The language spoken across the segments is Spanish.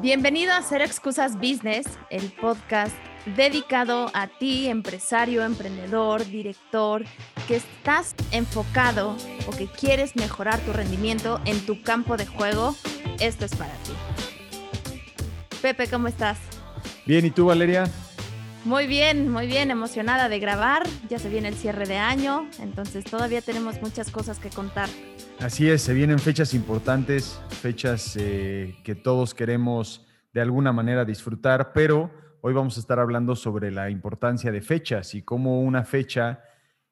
Bienvenido a Cero Excusas Business, el podcast dedicado a ti, empresario, emprendedor, director, que estás enfocado o que quieres mejorar tu rendimiento en tu campo de juego. Esto es para ti. Pepe, ¿cómo estás? Bien, ¿y tú, Valeria? Muy bien, muy bien, emocionada de grabar. Ya se viene el cierre de año, entonces todavía tenemos muchas cosas que contar. Así es, se vienen fechas importantes, fechas eh, que todos queremos de alguna manera disfrutar, pero hoy vamos a estar hablando sobre la importancia de fechas y cómo una fecha,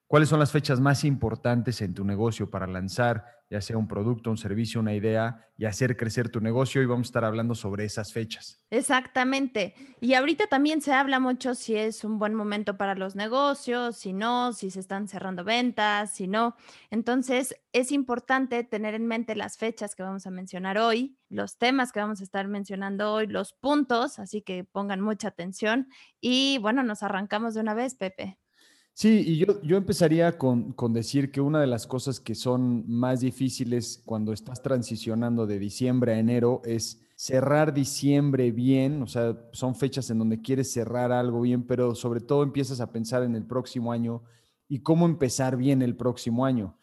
cuáles son las fechas más importantes en tu negocio para lanzar ya sea un producto, un servicio, una idea y hacer crecer tu negocio. Y vamos a estar hablando sobre esas fechas. Exactamente. Y ahorita también se habla mucho si es un buen momento para los negocios, si no, si se están cerrando ventas, si no. Entonces, es importante tener en mente las fechas que vamos a mencionar hoy, los temas que vamos a estar mencionando hoy, los puntos, así que pongan mucha atención. Y bueno, nos arrancamos de una vez, Pepe. Sí, y yo, yo empezaría con, con, decir que una de las cosas que son más difíciles cuando estás transicionando de diciembre a enero es cerrar diciembre bien, o sea, son fechas en donde quieres cerrar algo bien, pero sobre todo empiezas a pensar en el próximo año y cómo empezar bien el próximo año.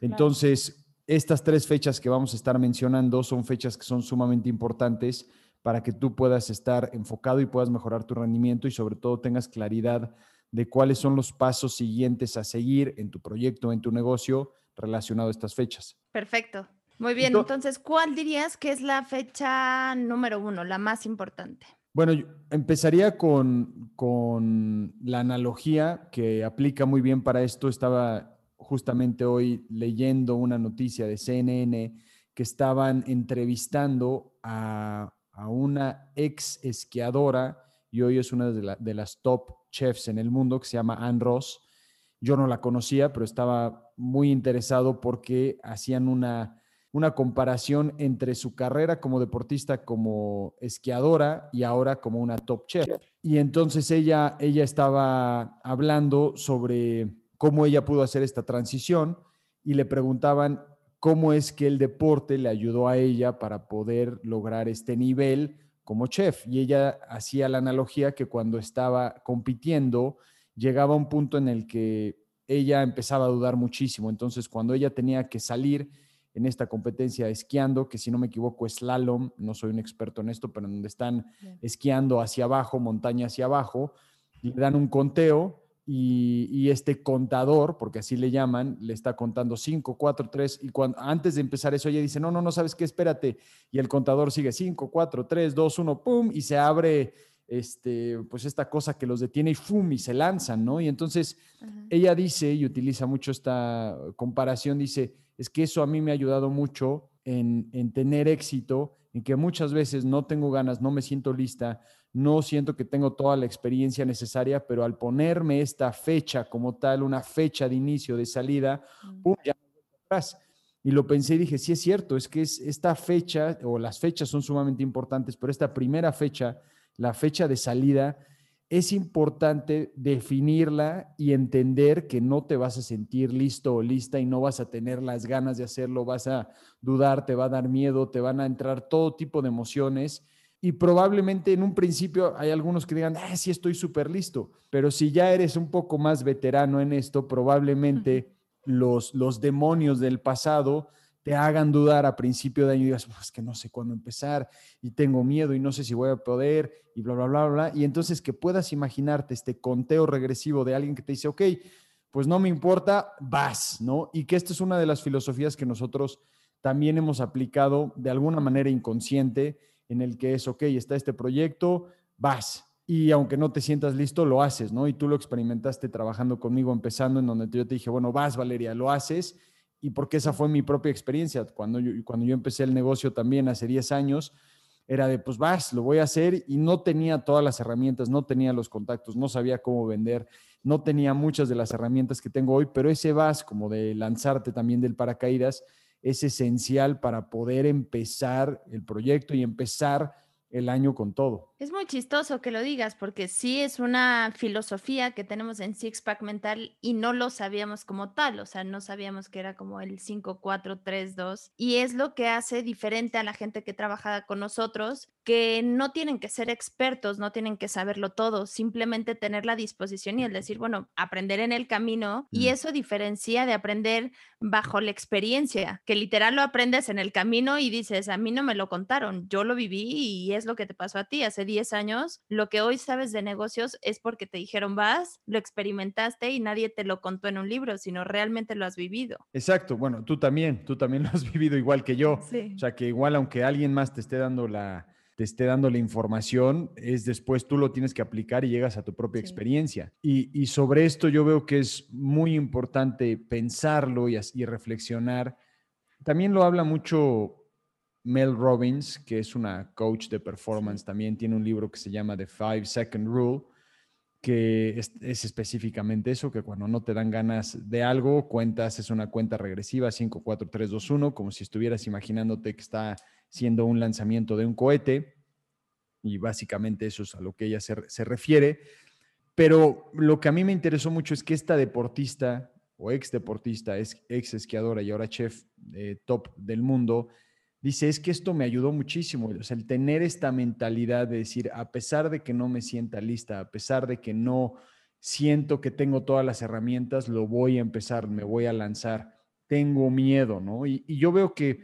Entonces, estas tres fechas que vamos a estar mencionando son fechas que son sumamente importantes para que tú puedas estar enfocado y puedas mejorar tu rendimiento y sobre todo tengas claridad de cuáles son los pasos siguientes a seguir en tu proyecto, en tu negocio relacionado a estas fechas. Perfecto. Muy bien. Entonces, ¿cuál dirías que es la fecha número uno, la más importante? Bueno, empezaría con, con la analogía que aplica muy bien para esto. Estaba justamente hoy leyendo una noticia de CNN que estaban entrevistando a, a una ex esquiadora y hoy es una de, de las top chefs en el mundo que se llama Anne Ross. Yo no la conocía, pero estaba muy interesado porque hacían una, una comparación entre su carrera como deportista, como esquiadora y ahora como una top chef. Y entonces ella, ella estaba hablando sobre cómo ella pudo hacer esta transición y le preguntaban cómo es que el deporte le ayudó a ella para poder lograr este nivel como chef. Y ella hacía la analogía que cuando estaba compitiendo, llegaba a un punto en el que ella empezaba a dudar muchísimo. Entonces, cuando ella tenía que salir en esta competencia esquiando, que si no me equivoco es slalom, no soy un experto en esto, pero donde están esquiando hacia abajo, montaña hacia abajo, le dan un conteo y, este contador, porque así le llaman, le está contando 5, 4, 3, y cuando, antes de empezar eso ella dice, no, no, no, ¿sabes qué? Espérate. Y el contador sigue 5, 4, 3, 2, 1, ¡pum! Y se abre este, pues esta cosa que los detiene y ¡fum! y se lanzan, ¿no? Y entonces ella dice, y utiliza mucho esta comparación, dice, es que eso a mí me ha ayudado mucho en, en tener éxito, en que muchas veces no tengo ganas, no me siento lista, no siento que tengo toda la experiencia necesaria, pero al ponerme esta fecha como tal, una fecha de inicio, de salida, ¡pum! ya atrás. Y lo pensé y dije, sí es cierto, es que es esta fecha, o las fechas son sumamente importantes, pero esta primera fecha, la fecha de salida, es importante definirla y entender que no te vas a sentir listo o lista y no vas a tener las ganas de hacerlo, vas a dudar, te va a dar miedo, te van a entrar todo tipo de emociones y probablemente en un principio hay algunos que digan, ah, sí estoy súper listo, pero si ya eres un poco más veterano en esto, probablemente los, los demonios del pasado te hagan dudar a principio de año y digas, pues que no sé cuándo empezar y tengo miedo y no sé si voy a poder y bla, bla, bla, bla. Y entonces que puedas imaginarte este conteo regresivo de alguien que te dice, ok, pues no me importa, vas, ¿no? Y que esta es una de las filosofías que nosotros también hemos aplicado de alguna manera inconsciente en el que es, ok, está este proyecto, vas. Y aunque no te sientas listo, lo haces, ¿no? Y tú lo experimentaste trabajando conmigo, empezando en donde yo te dije, bueno, vas, Valeria, lo haces. Y porque esa fue mi propia experiencia. Cuando yo, cuando yo empecé el negocio también hace 10 años, era de, pues vas, lo voy a hacer. Y no tenía todas las herramientas, no tenía los contactos, no sabía cómo vender, no tenía muchas de las herramientas que tengo hoy, pero ese vas como de lanzarte también del paracaídas es esencial para poder empezar el proyecto y empezar el año con todo. Es muy chistoso que lo digas porque sí es una filosofía que tenemos en Six Pack Mental y no lo sabíamos como tal, o sea, no sabíamos que era como el 5, 4, 3, 2 y es lo que hace diferente a la gente que trabaja con nosotros, que no tienen que ser expertos, no tienen que saberlo todo, simplemente tener la disposición y el decir, bueno, aprender en el camino y Mm. eso diferencia de aprender bajo la experiencia, que literal lo aprendes en el camino y dices, a mí no me lo contaron, yo lo viví y es lo que te pasó a ti hace 10 años. Lo que hoy sabes de negocios es porque te dijeron vas, lo experimentaste y nadie te lo contó en un libro, sino realmente lo has vivido. Exacto, bueno, tú también, tú también lo has vivido igual que yo. Sí. O sea, que igual aunque alguien más te esté dando la, te esté dando la información, es después tú lo tienes que aplicar y llegas a tu propia Sí. experiencia. Y, y sobre esto yo veo que es muy importante pensarlo y reflexionar. También lo habla mucho Mel Robbins, que es una coach de performance, también tiene un libro que se llama The Five Second Rule, que es, es específicamente eso, que cuando no te dan ganas de algo, cuentas, es una cuenta regresiva, 5, 4, 3, 2, 1, como si estuvieras imaginándote que está siendo un lanzamiento de un cohete, y básicamente eso es a lo que ella se, se refiere. Pero lo que a mí me interesó mucho es que esta deportista o ex deportista, es, ex esquiadora y ahora chef eh, top del mundo, dice, es que esto me ayudó muchísimo, o sea, el tener esta mentalidad de decir, a pesar de que no me sienta lista, a pesar de que no siento que tengo todas las herramientas, lo voy a empezar, me voy a lanzar, tengo miedo, ¿no? Y, yo veo que,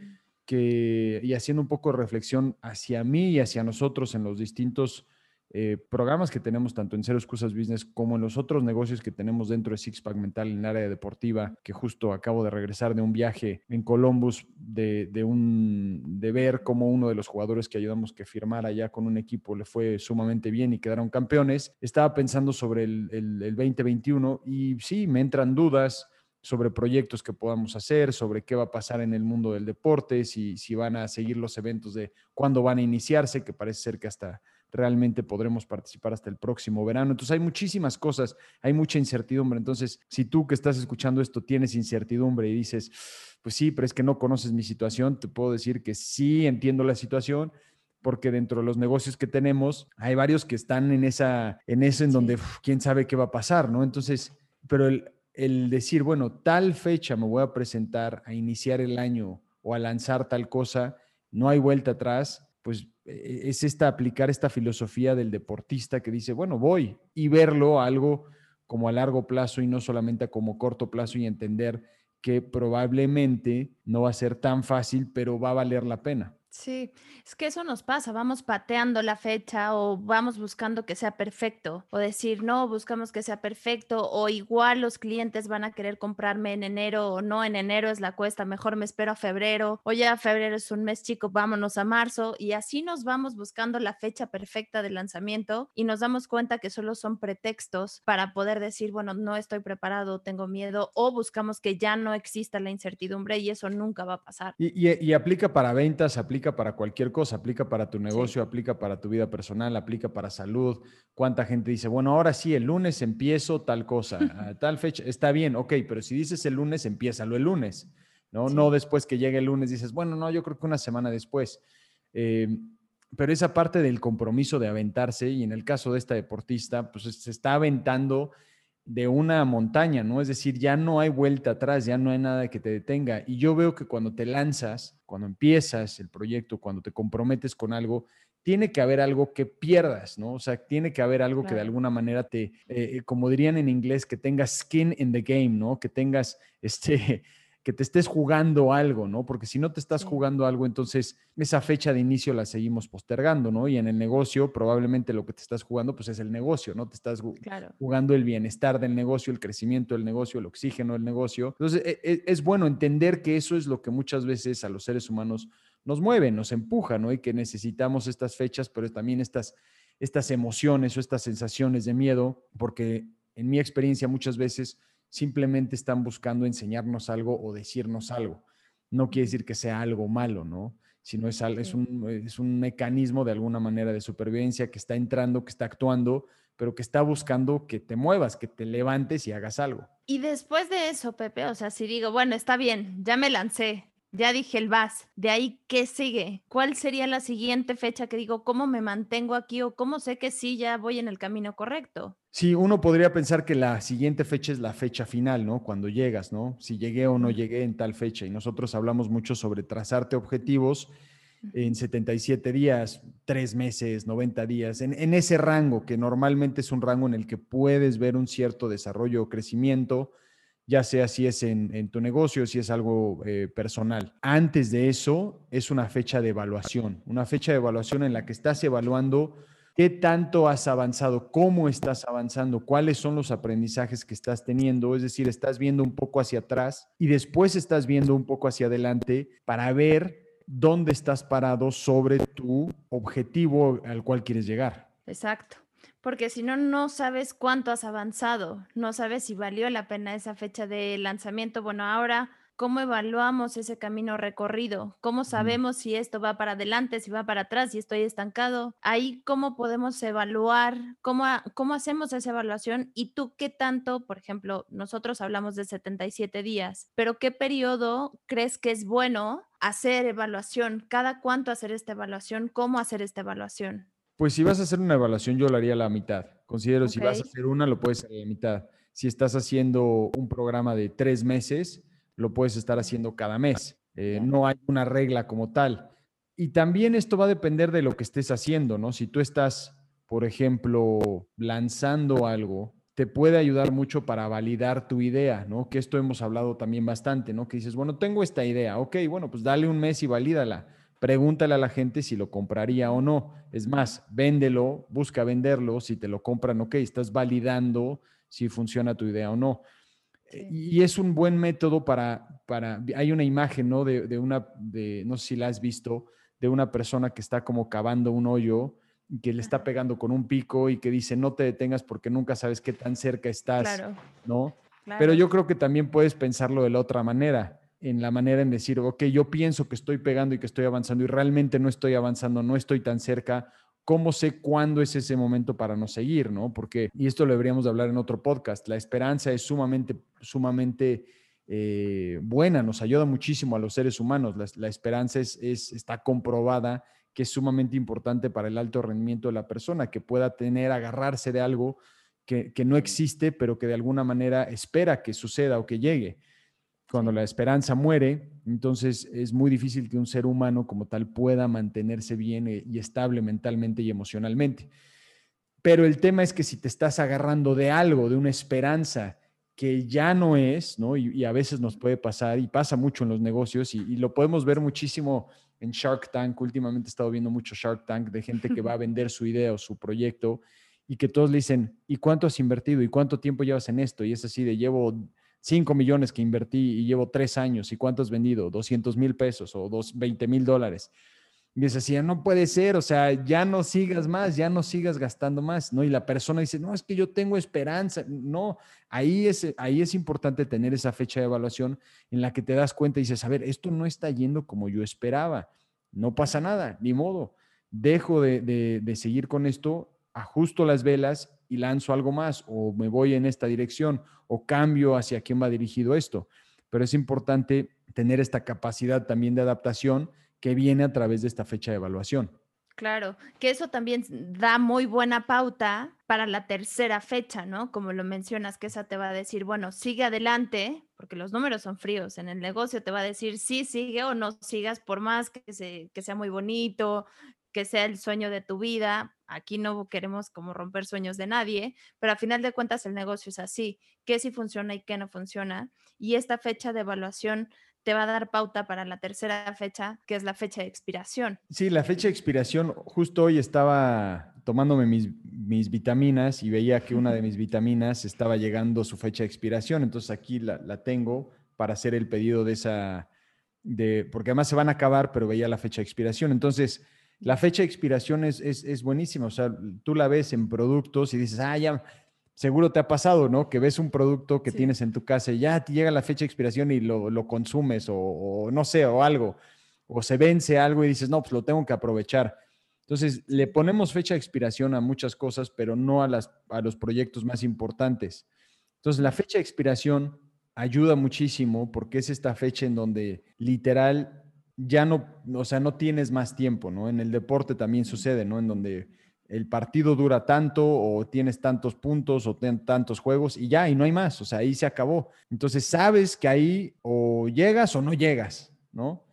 que, y haciendo un poco de reflexión hacia mí y hacia nosotros en los distintos eh, programas que tenemos tanto en Cero Excusas Business como en los otros negocios que tenemos dentro de Sixpack Mental en el área deportiva, que justo acabo de regresar de un viaje en Columbus, de, de, un, de ver cómo uno de los jugadores que ayudamos que firmara ya con un equipo le fue sumamente bien y quedaron campeones. Estaba pensando sobre el, el, el 2021 y sí, me entran dudas sobre proyectos que podamos hacer, sobre qué va a pasar en el mundo del deporte, si, si van a seguir los eventos de cuándo van a iniciarse, que parece ser que hasta realmente podremos participar hasta el próximo verano. Entonces hay muchísimas cosas, hay mucha incertidumbre. Entonces, si tú que estás escuchando esto tienes incertidumbre y dices, pues sí, pero es que no conoces mi situación, te puedo decir que sí entiendo la situación porque dentro de los negocios que tenemos hay varios que están en esa en eso en sí. donde uf, quién sabe qué va a pasar, ¿no? Entonces, pero el, el decir, bueno, tal fecha me voy a presentar a iniciar el año o a lanzar tal cosa, no hay vuelta atrás, pues es esta aplicar esta filosofía del deportista que dice, bueno, voy y verlo algo como a largo plazo y no solamente como corto plazo y entender que probablemente no va a ser tan fácil, pero va a valer la pena. Sí, es que eso nos pasa, vamos pateando la fecha o vamos buscando que sea perfecto o decir, no, buscamos que sea perfecto o igual los clientes van a querer comprarme en enero o no, en enero es la cuesta, mejor me espero a febrero o ya febrero es un mes chico, vámonos a marzo y así nos vamos buscando la fecha perfecta de lanzamiento y nos damos cuenta que solo son pretextos para poder decir, bueno, no estoy preparado, tengo miedo o buscamos que ya no exista la incertidumbre y eso nunca va a pasar. Y, y, y aplica para ventas, aplica para cualquier cosa, aplica para tu negocio, sí. aplica para tu vida personal, aplica para salud. ¿Cuánta gente dice, bueno, ahora sí, el lunes empiezo tal cosa, a tal fecha, está bien, ok, pero si dices el lunes, empiézalo el lunes, ¿no? Sí. No después que llegue el lunes dices, bueno, no, yo creo que una semana después. Eh, pero esa parte del compromiso de aventarse, y en el caso de esta deportista, pues se está aventando de una montaña, ¿no? Es decir, ya no hay vuelta atrás, ya no hay nada que te detenga. Y yo veo que cuando te lanzas, cuando empiezas el proyecto, cuando te comprometes con algo, tiene que haber algo que pierdas, ¿no? O sea, tiene que haber algo claro. que de alguna manera te, eh, como dirían en inglés, que tengas skin in the game, ¿no? Que tengas este que te estés jugando algo, ¿no? Porque si no te estás jugando algo, entonces esa fecha de inicio la seguimos postergando, ¿no? Y en el negocio, probablemente lo que te estás jugando, pues es el negocio, ¿no? Te estás claro. jugando el bienestar del negocio, el crecimiento del negocio, el oxígeno del negocio. Entonces, es, es bueno entender que eso es lo que muchas veces a los seres humanos nos mueve, nos empuja, ¿no? Y que necesitamos estas fechas, pero también estas, estas emociones o estas sensaciones de miedo, porque en mi experiencia muchas veces simplemente están buscando enseñarnos algo o decirnos algo. No quiere decir que sea algo malo, ¿no? Sino es, es, un, es un mecanismo de alguna manera de supervivencia que está entrando, que está actuando, pero que está buscando que te muevas, que te levantes y hagas algo. Y después de eso, Pepe, o sea, si digo, bueno, está bien, ya me lancé, ya dije el VAS, de ahí, ¿qué sigue? ¿Cuál sería la siguiente fecha que digo, cómo me mantengo aquí o cómo sé que sí ya voy en el camino correcto? Sí, uno podría pensar que la siguiente fecha es la fecha final, ¿no? Cuando llegas, ¿no? Si llegué o no llegué en tal fecha. Y nosotros hablamos mucho sobre trazarte objetivos en 77 días, 3 meses, 90 días, en, en, ese rango que normalmente es un rango en el que puedes ver un cierto desarrollo o crecimiento, ya sea si es en, tu negocio, si es algo eh, personal. Antes de eso es una fecha de evaluación, una fecha de evaluación en la que estás evaluando qué tanto has avanzado, cómo estás avanzando, cuáles son los aprendizajes que estás teniendo, es decir, estás viendo un poco hacia atrás y después estás viendo un poco hacia adelante para ver dónde estás parado sobre tu objetivo al cual quieres llegar. Exacto porque si no, no sabes cuánto has avanzado, no sabes si valió la pena esa fecha de lanzamiento. Bueno, ahora, ¿cómo evaluamos ese camino recorrido? ¿Cómo sabemos si esto va para adelante, si va para atrás, si estoy estancado? Ahí, ¿cómo podemos evaluar? ¿Cómo, cómo hacemos esa evaluación? ¿Y tú qué tanto, por ejemplo, nosotros hablamos de 77 días, pero qué periodo crees que es bueno hacer evaluación? ¿Cada cuánto hacer esta evaluación? ¿Cómo hacer esta evaluación? Pues si vas a hacer una evaluación, yo lo haría a la mitad. Considero si vas a hacer una, lo puedes hacer a la mitad. Si estás haciendo un programa de tres meses, lo puedes estar haciendo cada mes. Eh, no hay una regla como tal. Y también esto va a depender de lo que estés haciendo, ¿no? Si tú estás, por ejemplo, lanzando algo, te puede ayudar mucho para validar tu idea, ¿no? Que esto hemos hablado también bastante, ¿no? Que dices, bueno, tengo esta idea, ok, bueno, pues dale un mes y valídala pregúntale a la gente si lo compraría o no. Es más, véndelo, busca venderlo, si te lo compran, ok, estás validando si funciona tu idea o no. Y es un buen método para, para hay una imagen, ¿no? De, una, de, no sé si la has visto, de una persona que está como cavando un hoyo que le está pegando con un pico y que dice, no te detengas porque nunca sabes qué tan cerca estás, ¿no? Pero yo creo que también puedes pensarlo de la otra manera en la manera en decir, ok, yo pienso que estoy pegando y que estoy avanzando y realmente no estoy avanzando, no estoy tan cerca. ¿Cómo sé cuándo es ese momento para no seguir, no? Porque, y esto lo deberíamos de hablar en otro podcast, la esperanza es sumamente, sumamente eh, buena, nos ayuda muchísimo a los seres humanos. La, esperanza es, está comprobada que es sumamente importante para el alto rendimiento de la persona, que pueda tener, agarrarse de algo que, que no existe, pero que de alguna manera espera que suceda o que llegue. Cuando la esperanza muere, entonces es muy difícil que un ser humano como tal pueda mantenerse bien eh, y estable mentalmente y emocionalmente. Pero el tema es que si te estás agarrando de algo, de una esperanza que ya no es, ¿no? Y, a veces nos puede pasar y pasa mucho en los negocios y, y, lo podemos ver muchísimo en Shark Tank. Últimamente he estado viendo mucho Shark Tank de gente que va a vender su idea o su proyecto y que todos le dicen, ¿y cuánto has invertido? ¿Y cuánto tiempo llevas en esto? Y es así de llevo 5 millones que invertí y llevo 3 años, ¿y cuánto has vendido? 200 mil pesos o 20 mil dólares. Y dice así, no puede ser, o sea, ya no sigas más, ya no sigas gastando más, ¿no? Y la persona dice, no, es que yo tengo esperanza. No, ahí es, ahí es importante tener esa fecha de evaluación en la que te das cuenta y dices, a ver, esto no está yendo como yo esperaba, no pasa nada, ni modo, dejo de, de, de seguir con esto, ajusto las velas y lanzo algo más o me voy en esta dirección o cambio hacia quién va dirigido esto. Pero es importante tener esta capacidad también de adaptación que viene a través de esta fecha de evaluación. Claro, que eso también da muy buena pauta para la tercera fecha, ¿no? Como lo mencionas, que esa te va a decir, bueno, sigue adelante, porque los números son fríos. En el negocio te va a decir, sí, sigue o no sigas, por más que, que sea muy bonito, que sea el sueño de tu vida. Aquí no queremos como romper sueños de nadie, pero a final de cuentas el negocio es así, qué sí funciona y qué no funciona. Y esta fecha de evaluación te va a dar pauta para la tercera fecha, que es la fecha de expiración. Sí, la fecha de expiración, justo hoy estaba tomándome mis, mis vitaminas y veía que una de mis vitaminas estaba llegando su fecha de expiración, entonces aquí la, la tengo para hacer el pedido de esa, de, porque además se van a acabar, pero veía la fecha de expiración. Entonces, la fecha de expiración es, es, buenísima. O sea, tú la ves en productos y dices, ah, ya, seguro te ha pasado, ¿no? Que ves un producto que tienes en tu casa y ya te llega la fecha de expiración y lo, consumes o, no sé, o algo. O se vence algo y dices, no, pues lo tengo que aprovechar. Entonces, le ponemos fecha de expiración a muchas cosas, pero no a, las, a los proyectos más importantes. Entonces, la fecha de expiración ayuda muchísimo porque es esta fecha en donde literal ya no, o sea, no tienes más tiempo, ¿no? En el deporte también sucede, ¿no? En donde el partido dura tanto o tienes tantos puntos o tienes tantos juegos y ya, y no hay más, o sea, ahí se acabó. Entonces sabes que ahí o llegas o no llegas, ¿no?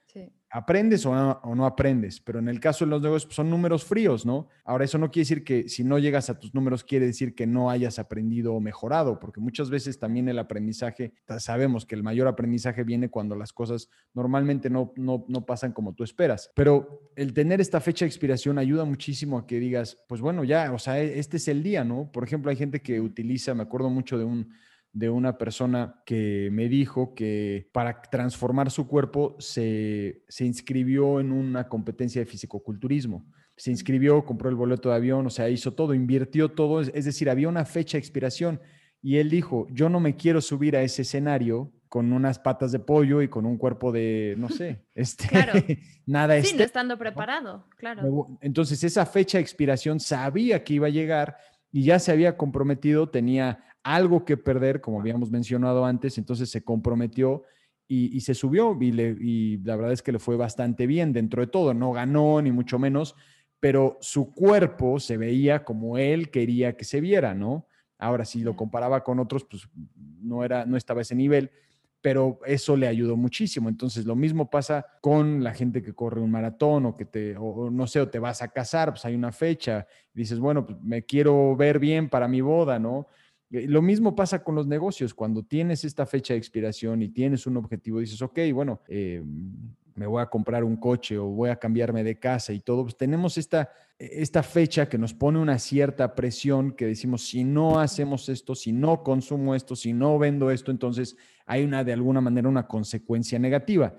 Aprendes o no, aprendes, pero en el caso de los negocios pues, son números fríos, ¿no? Ahora, eso no quiere decir que si no llegas a tus números, quiere decir que no hayas aprendido o mejorado, porque muchas veces también el aprendizaje, sabemos que el mayor aprendizaje viene cuando las cosas normalmente no, no, no pasan como tú esperas, pero el tener esta fecha de expiración ayuda muchísimo a que digas, pues bueno, ya, o sea, e, este es el día, ¿no? Por ejemplo, hay gente que utiliza, me acuerdo mucho de un de una persona que me dijo que para transformar su cuerpo se, inscribió en una competencia de fisicoculturismo. Se inscribió, compró el boleto de avión, o sea, hizo todo, invirtió todo, es decir, había una fecha de expiración. Y él dijo, yo no me quiero subir a ese escenario con unas patas de pollo y con un cuerpo de, no sé, este, claro. nada Sí, no estando preparado, claro. Entonces, esa fecha de expiración sabía que iba a llegar y ya se había comprometido, tenía algo que perder, como habíamos mencionado antes, entonces se comprometió y, se subió y, la verdad es que le fue bastante bien dentro de todo, no ganó ni mucho menos, pero su cuerpo se veía como él quería que se viera, ¿no? Ahora, si lo comparaba con otros, pues no, era, no estaba a ese nivel, pero eso le ayudó muchísimo. Entonces, lo mismo pasa con la gente que corre un maratón o que te, o, no sé, o te vas a casar, pues hay una fecha, dices, bueno, pues me quiero ver bien para mi boda, ¿no? Eh, lo mismo pasa con los negocios. Cuando tienes esta fecha de expiración y tienes un objetivo, dices, ok, bueno, eh, me voy a comprar un coche o voy a cambiarme de casa y todo, pues tenemos esta, esta fecha que nos pone una cierta presión que decimos, si no hacemos esto, si no consumo esto, si no vendo esto, entonces hay una, de alguna manera, una consecuencia negativa.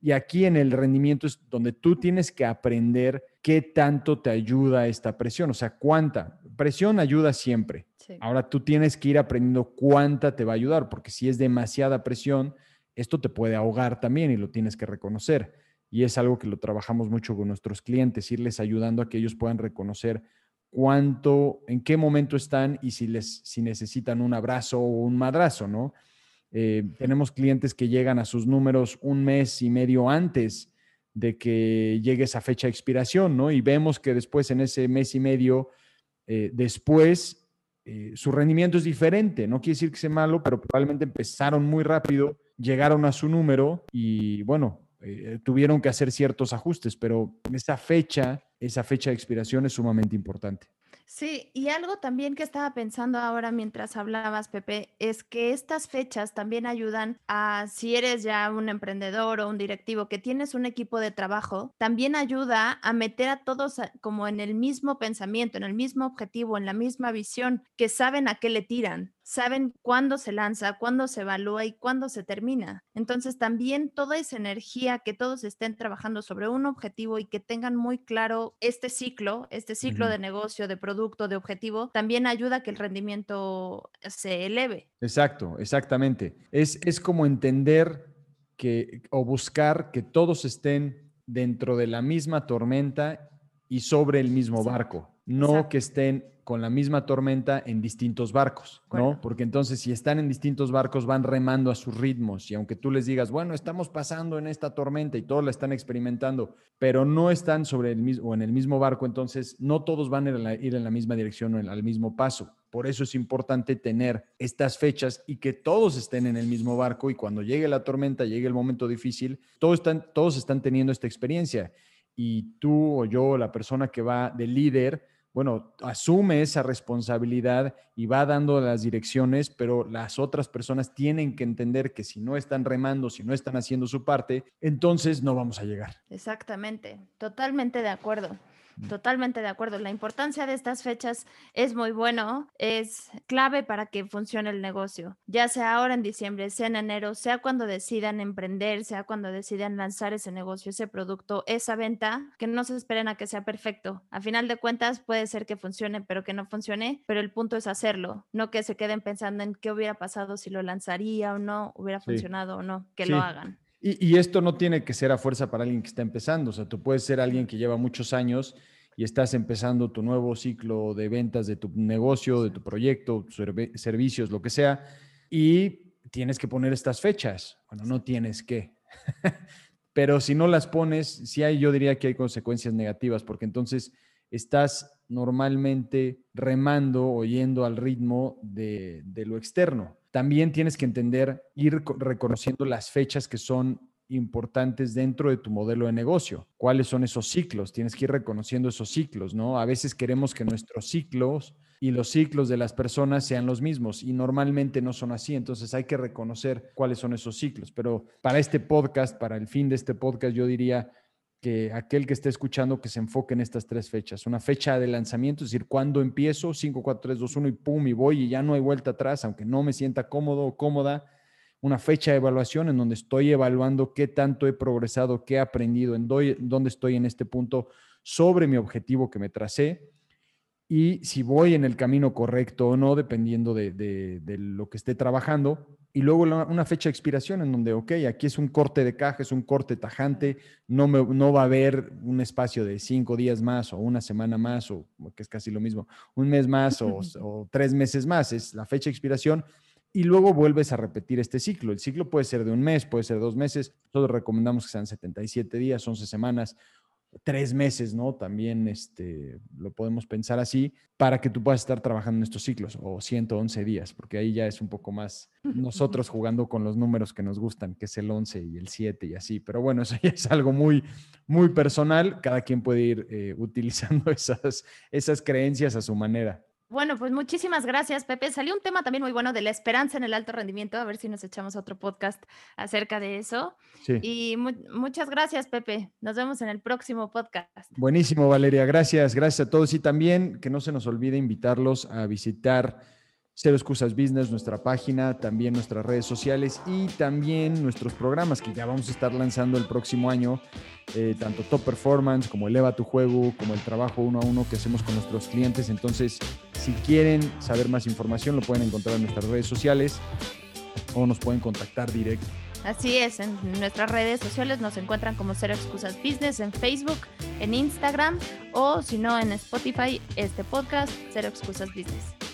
Y aquí en el rendimiento es donde tú tienes que aprender qué tanto te ayuda esta presión, o sea, cuánta. Presión ayuda siempre, Ahora tú tienes que ir aprendiendo cuánta te va a ayudar, porque si es demasiada presión, esto te puede ahogar también y lo tienes que reconocer. Y es algo que lo trabajamos mucho con nuestros clientes, irles ayudando a que ellos puedan reconocer cuánto, en qué momento están y si, les, si necesitan un abrazo o un madrazo, ¿no? Eh, tenemos clientes que llegan a sus números un mes y medio antes de que llegue esa fecha de expiración, ¿no? Y vemos que después en ese mes y medio, eh, después eh, su rendimiento es diferente. No quiere decir que sea malo, pero probablemente empezaron muy rápido, llegaron a su número y bueno, eh, tuvieron que hacer ciertos ajustes, pero esa fecha, esa fecha de expiración es sumamente importante. Sí, y algo también que estaba pensando ahora mientras hablabas, Pepe, es que estas fechas también ayudan a, si eres ya un emprendedor o un directivo que tienes un equipo de trabajo, también ayuda a meter a todos como en el mismo pensamiento, en el mismo objetivo, en la misma visión, que saben a qué le tiran saben cuándo se lanza, cuándo se evalúa y cuándo se termina. Entonces también toda esa energía, que todos estén trabajando sobre un objetivo y que tengan muy claro este ciclo, este ciclo de negocio, de producto, de objetivo, también ayuda a que el rendimiento se eleve. Exacto, exactamente. Es, es como entender que o buscar que todos estén dentro de la misma tormenta y sobre el mismo barco, no que estén con la misma tormenta en distintos barcos, ¿no? Porque entonces si están en distintos barcos van remando a sus ritmos y aunque tú les digas, bueno, estamos pasando en esta tormenta y todos la están experimentando, pero no están sobre el mismo o en el mismo barco, entonces no todos van a ir en la misma dirección o al mismo paso. Por eso es importante tener estas fechas y que todos estén en el mismo barco y cuando llegue la tormenta, llegue el momento difícil, todos están, todos están teniendo esta experiencia y tú o yo, la persona que va de líder, bueno, asume esa responsabilidad y va dando las direcciones, pero las otras personas tienen que entender que si no están remando, si no están haciendo su parte, entonces no vamos a llegar. Exactamente, totalmente de acuerdo. Totalmente de acuerdo. La importancia de estas fechas es muy bueno, es clave para que funcione el negocio, ya sea ahora en diciembre, sea en enero, sea cuando decidan emprender, sea cuando decidan lanzar ese negocio, ese producto, esa venta, que no se esperen a que sea perfecto. A final de cuentas puede ser que funcione, pero que no funcione, pero el punto es hacerlo, no que se queden pensando en qué hubiera pasado si lo lanzaría o no, hubiera funcionado o no, que lo hagan. Y, esto no tiene que ser a fuerza para alguien que está empezando. O sea, tú puedes ser alguien que lleva muchos años y estás empezando tu nuevo ciclo de ventas de tu negocio, de tu proyecto, servicios, lo que sea. Y tienes que poner estas fechas. Bueno, no tienes que. Pero si no las pones, sí hay, yo diría que hay consecuencias negativas, porque entonces estás normalmente remando o yendo al ritmo de, de lo externo. También tienes que entender, ir reconociendo las fechas que son importantes dentro de tu modelo de negocio. ¿Cuáles son esos ciclos? Tienes que ir reconociendo esos ciclos, ¿no? A veces queremos que nuestros ciclos y los ciclos de las personas sean los mismos y normalmente no son así, entonces hay que reconocer cuáles son esos ciclos. Pero para este podcast, para el fin de este podcast, yo diría que aquel que esté escuchando que se enfoque en estas tres fechas. Una fecha de lanzamiento, es decir, cuando empiezo, 5, 4, 3, 2, 1 y pum, y voy y ya no hay vuelta atrás, aunque no me sienta cómodo o cómoda una fecha de evaluación en donde estoy evaluando qué tanto he progresado, qué he aprendido, en dónde estoy en este punto sobre mi objetivo que me tracé y si voy en el camino correcto o no, dependiendo de, lo que esté trabajando. Y luego una fecha de expiración en donde, ok, aquí es un corte de caja, es un corte tajante, no, me, no va a haber un espacio de cinco días más o una semana más, o que es casi lo mismo, un mes más o, o tres meses más, es la fecha de expiración y luego vuelves a repetir este ciclo. El ciclo puede ser de un mes, puede ser dos meses. Nosotros recomendamos que sean 77 días, 11 semanas, tres meses, ¿no? También este, lo podemos pensar así para que tú puedas estar trabajando en estos ciclos o 111 días, porque ahí ya es un poco más nosotros jugando con los números que nos gustan, que es el 11 y el 7 y así. Pero bueno, eso ya es algo muy, muy personal. Cada quien puede ir eh, utilizando esas, esas creencias a su manera. Bueno, pues muchísimas gracias, Pepe. Salió un tema también muy bueno de la esperanza en el alto rendimiento. A ver si nos echamos otro podcast acerca de eso. Sí. Y muchas gracias, Pepe. Nos vemos en el próximo podcast. Buenísimo, Valeria. Gracias, gracias a todos. Y también que no se nos olvide invitarlos a visitar Cero Excusas Business, nuestra página, también nuestras redes sociales y también nuestros programas que ya vamos a estar lanzando el próximo año, eh, tanto Top Performance como Eleva tu Juego, como el trabajo uno a uno que hacemos con nuestros clientes. Entonces, si quieren saber más información, lo pueden encontrar en nuestras redes sociales o nos pueden contactar directo. Así es, en nuestras redes sociales nos encuentran como Cero Excusas Business en Facebook, en Instagram o si no en Spotify, este podcast Cero Excusas Business.